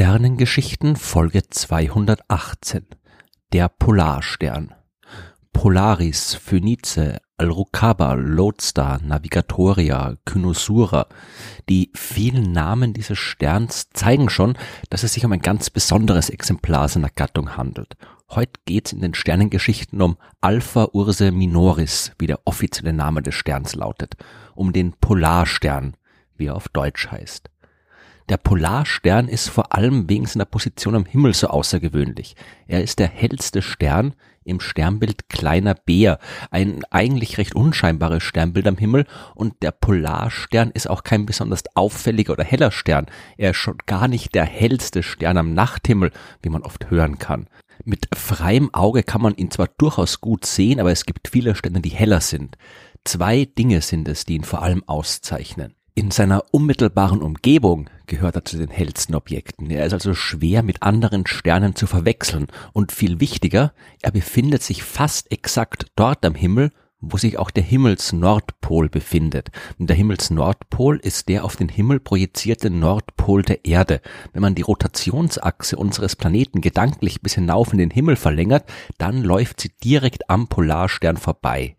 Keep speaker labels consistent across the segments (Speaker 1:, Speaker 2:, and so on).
Speaker 1: Sternengeschichten Folge 218 Der Polarstern Polaris, Phönice, Al-Rukaba, Lodestar, Navigatoria, Kynosura. Die vielen Namen dieses Sterns zeigen schon, dass es sich um ein ganz besonderes Exemplar seiner Gattung handelt. Heute geht's in den Sternengeschichten um Alpha Ursae Minoris, wie der offizielle Name des Sterns lautet, um den Polarstern, wie er auf Deutsch heißt. Der Polarstern ist vor allem wegen seiner Position am Himmel so außergewöhnlich. Er ist der hellste Stern im Sternbild Kleiner Bär, ein eigentlich recht unscheinbares Sternbild am Himmel und der Polarstern ist auch kein besonders auffälliger oder heller Stern. Er ist schon gar nicht der hellste Stern am Nachthimmel, wie man oft hören kann. Mit freiem Auge kann man ihn zwar durchaus gut sehen, aber es gibt viele Sterne, die heller sind. Zwei Dinge sind es, die ihn vor allem auszeichnen. In seiner unmittelbaren Umgebung gehört er zu den hellsten Objekten. Er ist also schwer mit anderen Sternen zu verwechseln und viel wichtiger, er befindet sich fast exakt dort am Himmel, wo sich auch der Himmelsnordpol befindet. Und der Himmelsnordpol ist der auf den Himmel projizierte Nordpol der Erde. Wenn man die Rotationsachse unseres Planeten gedanklich bis hinauf in den Himmel verlängert, dann läuft sie direkt am Polarstern vorbei.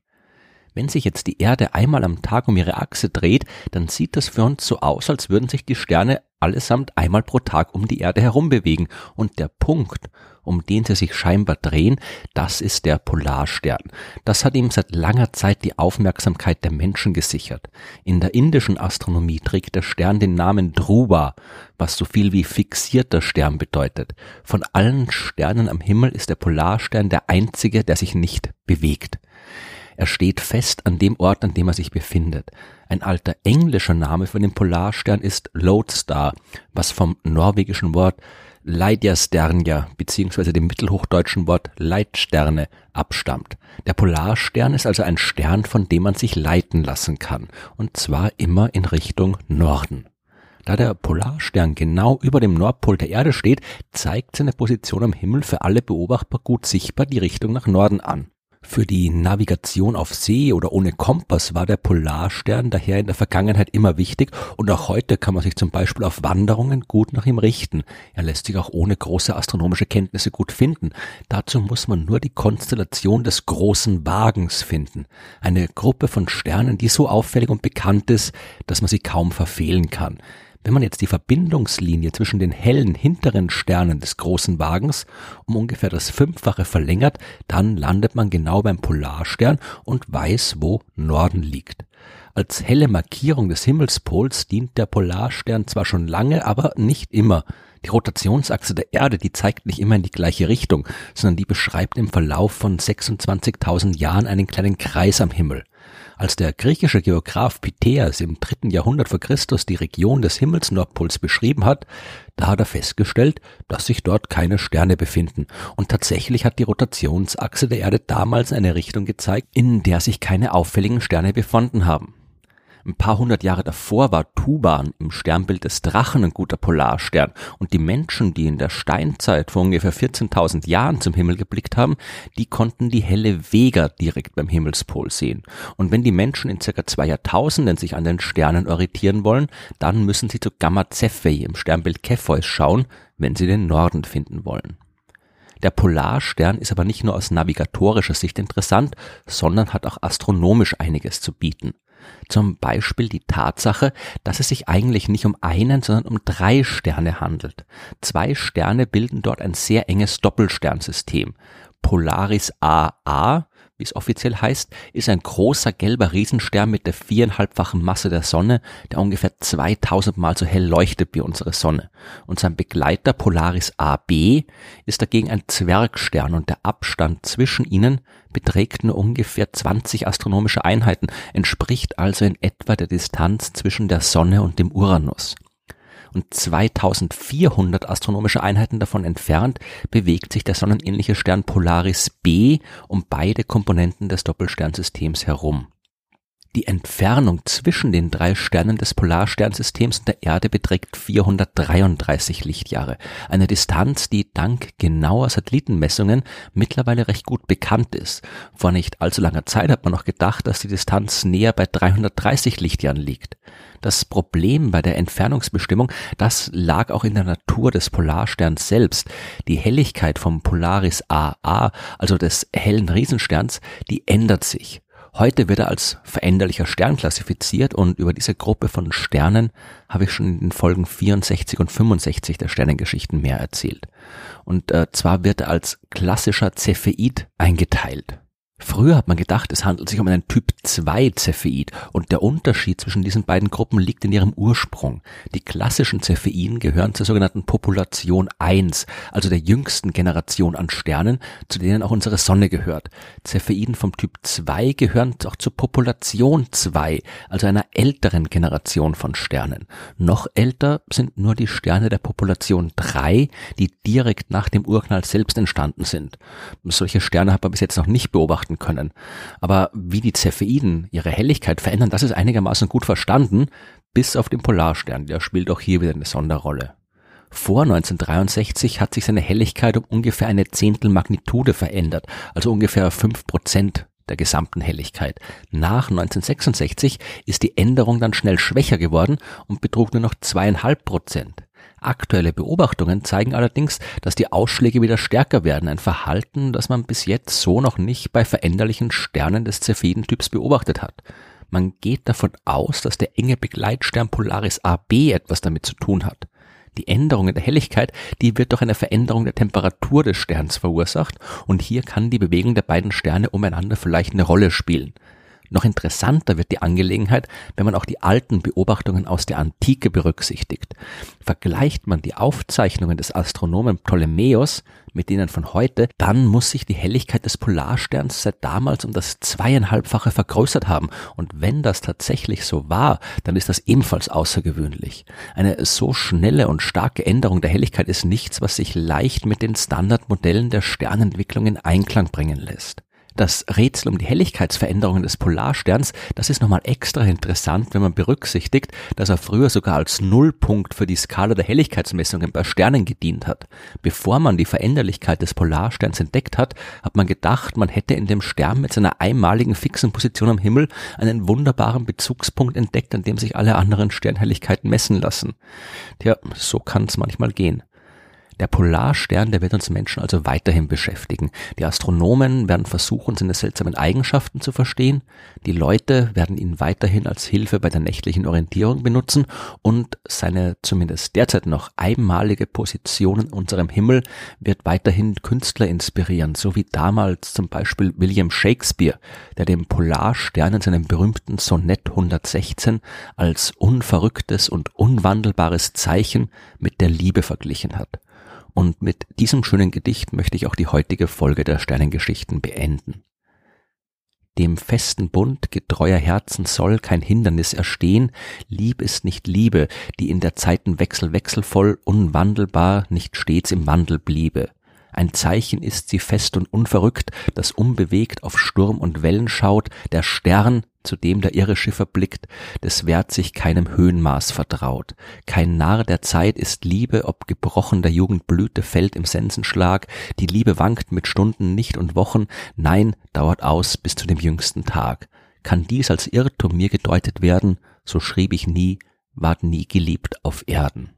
Speaker 1: Wenn sich jetzt die Erde einmal am Tag um ihre Achse dreht, dann sieht das für uns so aus, als würden sich die Sterne allesamt einmal pro Tag um die Erde herum bewegen. Und der Punkt, um den sie sich scheinbar drehen, das ist der Polarstern. Das hat ihm seit langer Zeit die Aufmerksamkeit der Menschen gesichert. In der indischen Astronomie trägt der Stern den Namen Dhruva, was so viel wie fixierter Stern bedeutet. Von allen Sternen am Himmel ist der Polarstern der einzige, der sich nicht bewegt. Er steht fest an dem Ort, an dem er sich befindet. Ein alter englischer Name für den Polarstern ist Lodestar, was vom norwegischen Wort Leidjasternja bzw. dem mittelhochdeutschen Wort Leitsterne abstammt. Der Polarstern ist also ein Stern, von dem man sich leiten lassen kann, und zwar immer in Richtung Norden. Da der Polarstern genau über dem Nordpol der Erde steht, zeigt seine Position am Himmel für alle Beobachter gut sichtbar die Richtung nach Norden an. Für die Navigation auf See oder ohne Kompass war der Polarstern daher in der Vergangenheit immer wichtig und auch heute kann man sich zum Beispiel auf Wanderungen gut nach ihm richten. Er lässt sich auch ohne große astronomische Kenntnisse gut finden. Dazu muss man nur die Konstellation des großen Wagens finden. Eine Gruppe von Sternen, die so auffällig und bekannt ist, dass man sie kaum verfehlen kann. Wenn man jetzt die Verbindungslinie zwischen den hellen hinteren Sternen des großen Wagens um ungefähr das Fünffache verlängert, dann landet man genau beim Polarstern und weiß, wo Norden liegt. Als helle Markierung des Himmelspols dient der Polarstern zwar schon lange, aber nicht immer. Die Rotationsachse der Erde, die zeigt nicht immer in die gleiche Richtung, sondern die beschreibt im Verlauf von 26.000 Jahren einen kleinen Kreis am Himmel. Als der griechische Geograph Pytheas im dritten Jahrhundert vor Christus die Region des Himmelsnordpols beschrieben hat, da hat er festgestellt, dass sich dort keine Sterne befinden. Und tatsächlich hat die Rotationsachse der Erde damals eine Richtung gezeigt, in der sich keine auffälligen Sterne befunden haben. Ein paar hundert Jahre davor war Tuban im Sternbild des Drachen ein guter Polarstern und die Menschen, die in der Steinzeit vor ungefähr 14.000 Jahren zum Himmel geblickt haben, die konnten die helle Vega direkt beim Himmelspol sehen. Und wenn die Menschen in circa zwei Jahrtausenden sich an den Sternen orientieren wollen, dann müssen sie zu Gamma Cephei im Sternbild Cepheus schauen, wenn sie den Norden finden wollen. Der Polarstern ist aber nicht nur aus navigatorischer Sicht interessant, sondern hat auch astronomisch einiges zu bieten. Zum Beispiel die Tatsache, dass es sich eigentlich nicht um einen, sondern um drei Sterne handelt. Zwei Sterne bilden dort ein sehr enges Doppelsternsystem. Polaris AA wie es offiziell heißt, ist ein großer gelber Riesenstern mit der viereinhalbfachen Masse der Sonne, der ungefähr 2000 Mal so hell leuchtet wie unsere Sonne. Und sein Begleiter Polaris AB ist dagegen ein Zwergstern und der Abstand zwischen ihnen beträgt nur ungefähr 20 astronomische Einheiten, entspricht also in etwa der Distanz zwischen der Sonne und dem Uranus und 2400 astronomische Einheiten davon entfernt bewegt sich der sonnenähnliche Stern Polaris B um beide Komponenten des Doppelsternsystems herum. Die Entfernung zwischen den drei Sternen des Polarsternsystems und der Erde beträgt 433 Lichtjahre. Eine Distanz, die dank genauer Satellitenmessungen mittlerweile recht gut bekannt ist. Vor nicht allzu langer Zeit hat man noch gedacht, dass die Distanz näher bei 330 Lichtjahren liegt. Das Problem bei der Entfernungsbestimmung, das lag auch in der Natur des Polarsterns selbst. Die Helligkeit vom Polaris AA, also des hellen Riesensterns, die ändert sich. Heute wird er als veränderlicher Stern klassifiziert und über diese Gruppe von Sternen habe ich schon in den Folgen 64 und 65 der Sternengeschichten mehr erzählt. Und äh, zwar wird er als klassischer Cepheid eingeteilt. Früher hat man gedacht, es handelt sich um einen Typ 2 Cepheid und der Unterschied zwischen diesen beiden Gruppen liegt in ihrem Ursprung. Die klassischen Cepheiden gehören zur sogenannten Population 1, also der jüngsten Generation an Sternen, zu denen auch unsere Sonne gehört. Cepheiden vom Typ 2 gehören auch zur Population 2, also einer älteren Generation von Sternen. Noch älter sind nur die Sterne der Population 3, die direkt nach dem Urknall selbst entstanden sind. Solche Sterne hat man bis jetzt noch nicht beobachtet beobachten können. Aber wie die Cepheiden ihre Helligkeit verändern, das ist einigermaßen gut verstanden, bis auf den Polarstern, der spielt auch hier wieder eine Sonderrolle. Vor 1963 hat sich seine Helligkeit um ungefähr eine Zehntelmagnitude verändert, also ungefähr fünf Prozent der gesamten Helligkeit. Nach 1966 ist die Änderung dann schnell schwächer geworden und betrug nur noch zweieinhalb Prozent. Aktuelle Beobachtungen zeigen allerdings, dass die Ausschläge wieder stärker werden, ein Verhalten, das man bis jetzt so noch nicht bei veränderlichen Sternen des Cepheiden-Typs beobachtet hat. Man geht davon aus, dass der enge Begleitstern Polaris AB etwas damit zu tun hat. Die Änderung in der Helligkeit, die wird durch eine Veränderung der Temperatur des Sterns verursacht und hier kann die Bewegung der beiden Sterne umeinander vielleicht eine Rolle spielen. Noch interessanter wird die Angelegenheit, wenn man auch die alten Beobachtungen aus der Antike berücksichtigt. Vergleicht man die Aufzeichnungen des Astronomen Ptolemäus mit denen von heute, dann muss sich die Helligkeit des Polarsterns seit damals um das zweieinhalbfache vergrößert haben. Und wenn das tatsächlich so war, dann ist das ebenfalls außergewöhnlich. Eine so schnelle und starke Änderung der Helligkeit ist nichts, was sich leicht mit den Standardmodellen der Sternentwicklung in Einklang bringen lässt. Das Rätsel um die Helligkeitsveränderungen des Polarsterns, das ist nochmal extra interessant, wenn man berücksichtigt, dass er früher sogar als Nullpunkt für die Skala der Helligkeitsmessungen bei Sternen gedient hat. Bevor man die Veränderlichkeit des Polarsterns entdeckt hat, hat man gedacht, man hätte in dem Stern mit seiner einmaligen fixen Position am Himmel einen wunderbaren Bezugspunkt entdeckt, an dem sich alle anderen Sternhelligkeiten messen lassen. Tja, so kann es manchmal gehen. Der Polarstern, der wird uns Menschen also weiterhin beschäftigen. Die Astronomen werden versuchen, seine seltsamen Eigenschaften zu verstehen. Die Leute werden ihn weiterhin als Hilfe bei der nächtlichen Orientierung benutzen und seine zumindest derzeit noch einmalige Position in unserem Himmel wird weiterhin Künstler inspirieren, so wie damals zum Beispiel William Shakespeare, der den Polarstern in seinem berühmten Sonett 116 als unverrücktes und unwandelbares Zeichen mit der Liebe verglichen hat. Und mit diesem schönen Gedicht möchte ich auch die heutige Folge der Sternengeschichten beenden. Dem festen Bund getreuer Herzen soll kein Hindernis erstehen, Lieb ist nicht Liebe, die in der Zeiten Wechsel wechselvoll, unwandelbar, nicht stets im Wandel bliebe. Ein Zeichen ist sie fest und unverrückt, das unbewegt auf Sturm und Wellen schaut, der Stern, zu dem der irre Schiffer blickt, des Wert sich keinem Höhenmaß vertraut. Kein Narr der Zeit ist Liebe, ob gebrochen der Jugend Blüte fällt im Sensenschlag, die Liebe wankt mit Stunden nicht und Wochen, nein, dauert aus bis zu dem jüngsten Tag. Kann dies als Irrtum mir gedeutet werden, so schrieb ich nie, ward nie geliebt auf Erden.